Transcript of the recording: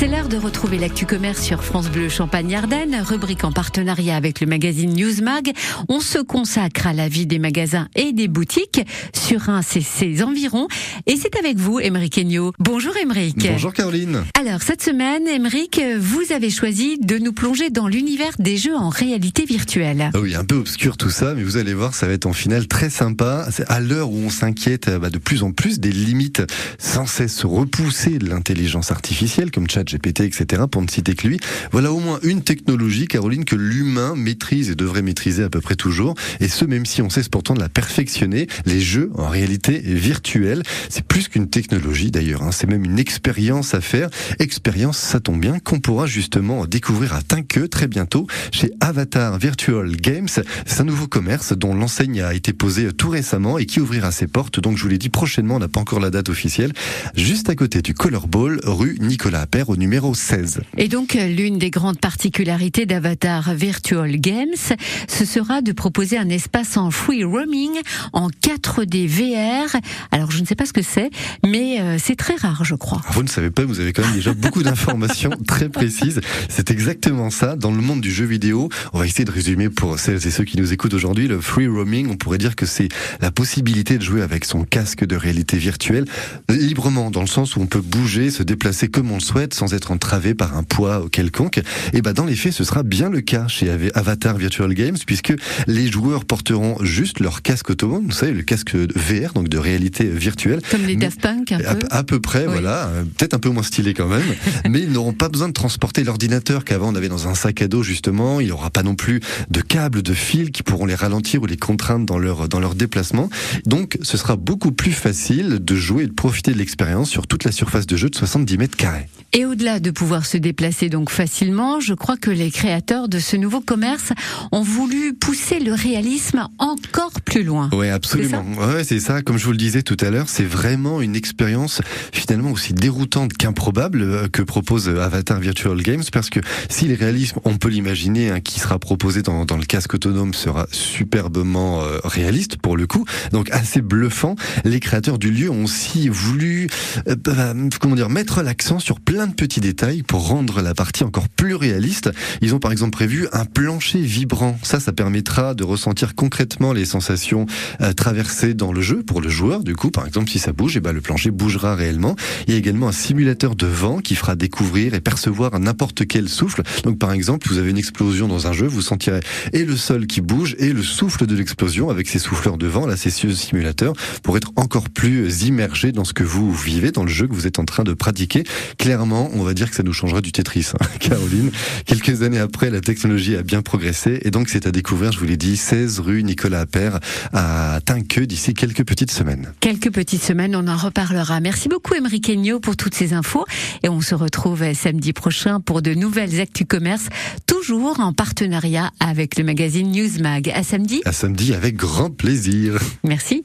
C'est l'heure de retrouver l'actu commerce sur France Bleu Champagne-Ardenne, rubrique en partenariat avec le magazine Newsmag. On se consacre à la vie des magasins et des boutiques sur un et ses environs. Et c'est avec vous, Émeric Enyo. Bonjour Émeric. Bonjour Caroline. Alors cette semaine, Émeric, vous avez choisi de nous plonger dans l'univers des jeux en réalité virtuelle. Ah oui, un peu obscur tout ça, mais vous allez voir, ça va être en finale très sympa. C'est à l'heure où on s'inquiète bah, de plus en plus des limites sans cesse repoussées de l'intelligence artificielle, comme ChatGPT, etc., pour ne citer que lui. Voilà au moins une technologie, Caroline, que l'humain maîtrise et devrait maîtriser à peu près toujours. Et ce, même si on sait pourtant de la perfectionner. Les jeux en réalité virtuelle, c'est plus qu'une technologie d'ailleurs. Hein. C'est même une expérience à faire. Expérience, ça tombe bien, qu'on pourra justement découvrir à Tinqueux très bientôt chez Avatar Virtual Games. C'est un nouveau commerce dont l'enseigne a été posée tout récemment et qui ouvrira ses portes. Donc je vous l'ai dit prochainement, on n'a pas encore la date officielle, juste à côté du Color Ball, rue Nicolas Appert numéro 16. Et donc l'une des grandes particularités d'Avatar Virtual Games, ce sera de proposer un espace en free roaming en 4D VR. Alors je ne sais pas ce que c'est, mais euh, c'est très rare, je crois. Vous ne savez pas, vous avez quand même déjà beaucoup d'informations très précises. C'est exactement ça. Dans le monde du jeu vidéo, on va essayer de résumer pour celles et ceux qui nous écoutent aujourd'hui, le free roaming, on pourrait dire que c'est la possibilité de jouer avec son casque de réalité virtuelle librement, dans le sens où on peut bouger, se déplacer comme on le souhaite, sans être entravé par un poids quelconque. Et ben dans les faits, ce sera bien le cas chez Avatar Virtual Games, puisque les joueurs porteront juste leur casque autonome, vous savez, le casque VR, donc de réalité virtuelle. Comme les Daft Punk, un peu. À, peu près, voilà. Peut-être un peu moins stylé quand même. mais ils n'auront pas besoin de transporter l'ordinateur qu'avant on avait dans un sac à dos, justement. Il n'y aura pas non plus de câbles, de fils qui pourront les ralentir ou les contraindre dans leur, dans leur déplacement. Donc, ce sera beaucoup plus facile de jouer et de profiter de l'expérience sur toute la surface de jeu de 70 mètres carrés. Et au-delà de pouvoir se déplacer donc facilement, je crois que les créateurs de ce nouveau commerce ont voulu pousser le réalisme encore plus loin. Oui, absolument. Ouais, c'est ça. Comme je vous le disais tout à l'heure, c'est vraiment une expérience finalement aussi déroutante qu'improbable euh, que propose Avatar Virtual Games, parce que si le réalisme, on peut l'imaginer, hein, qui sera proposé dans, dans, le casque autonome sera superbement euh, réaliste pour le coup, donc assez bluffant. Les créateurs du lieu ont aussi voulu, euh, bah, comment dire, mettre l'accent sur plein de petits détails pour rendre la partie encore plus réaliste. Ils ont par exemple prévu un plancher vibrant. Ça, ça permettra de ressentir concrètement les sensations euh, traversées dans le jeu pour le joueur. Du coup, par exemple, si ça bouge, et eh ben, le plancher bougera réellement. Il y a également un simulateur de vent qui fera découvrir et percevoir n'importe quel souffle. Donc, par exemple, vous avez une explosion dans un jeu, vous sentirez et le sol qui bouge et le souffle de l'explosion avec ces souffleurs de vent, là, c'est ce simulateur, pour être encore plus immergé dans ce que vous vivez, dans le jeu que vous êtes en train de pratiquer. Clairement, on va dire que ça nous changera du Tetris, hein, Caroline. Quelques années après, la technologie a bien progressé et donc c'est à découvrir, je vous l'ai dit, 16 rue Nicolas Appert à Tinqueux d'ici quelques petites semaines. Quelques petites semaines, on en reparlera. Merci beaucoup Emery Kenyo pour toutes ces infos et on se retrouve samedi prochain pour de nouvelles actus commerce, toujours en partenariat avec le magazine Newsmag. À samedi. À samedi avec grand plaisir. Merci.